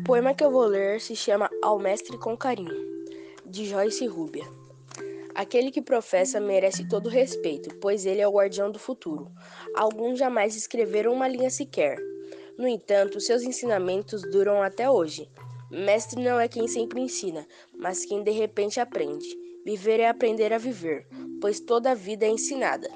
O poema que eu vou ler se chama Ao Mestre com Carinho, de Joyce Rubia. Aquele que professa merece todo respeito, pois ele é o guardião do futuro. Alguns jamais escreveram uma linha sequer. No entanto, seus ensinamentos duram até hoje. Mestre não é quem sempre ensina, mas quem de repente aprende. Viver é aprender a viver, pois toda a vida é ensinada.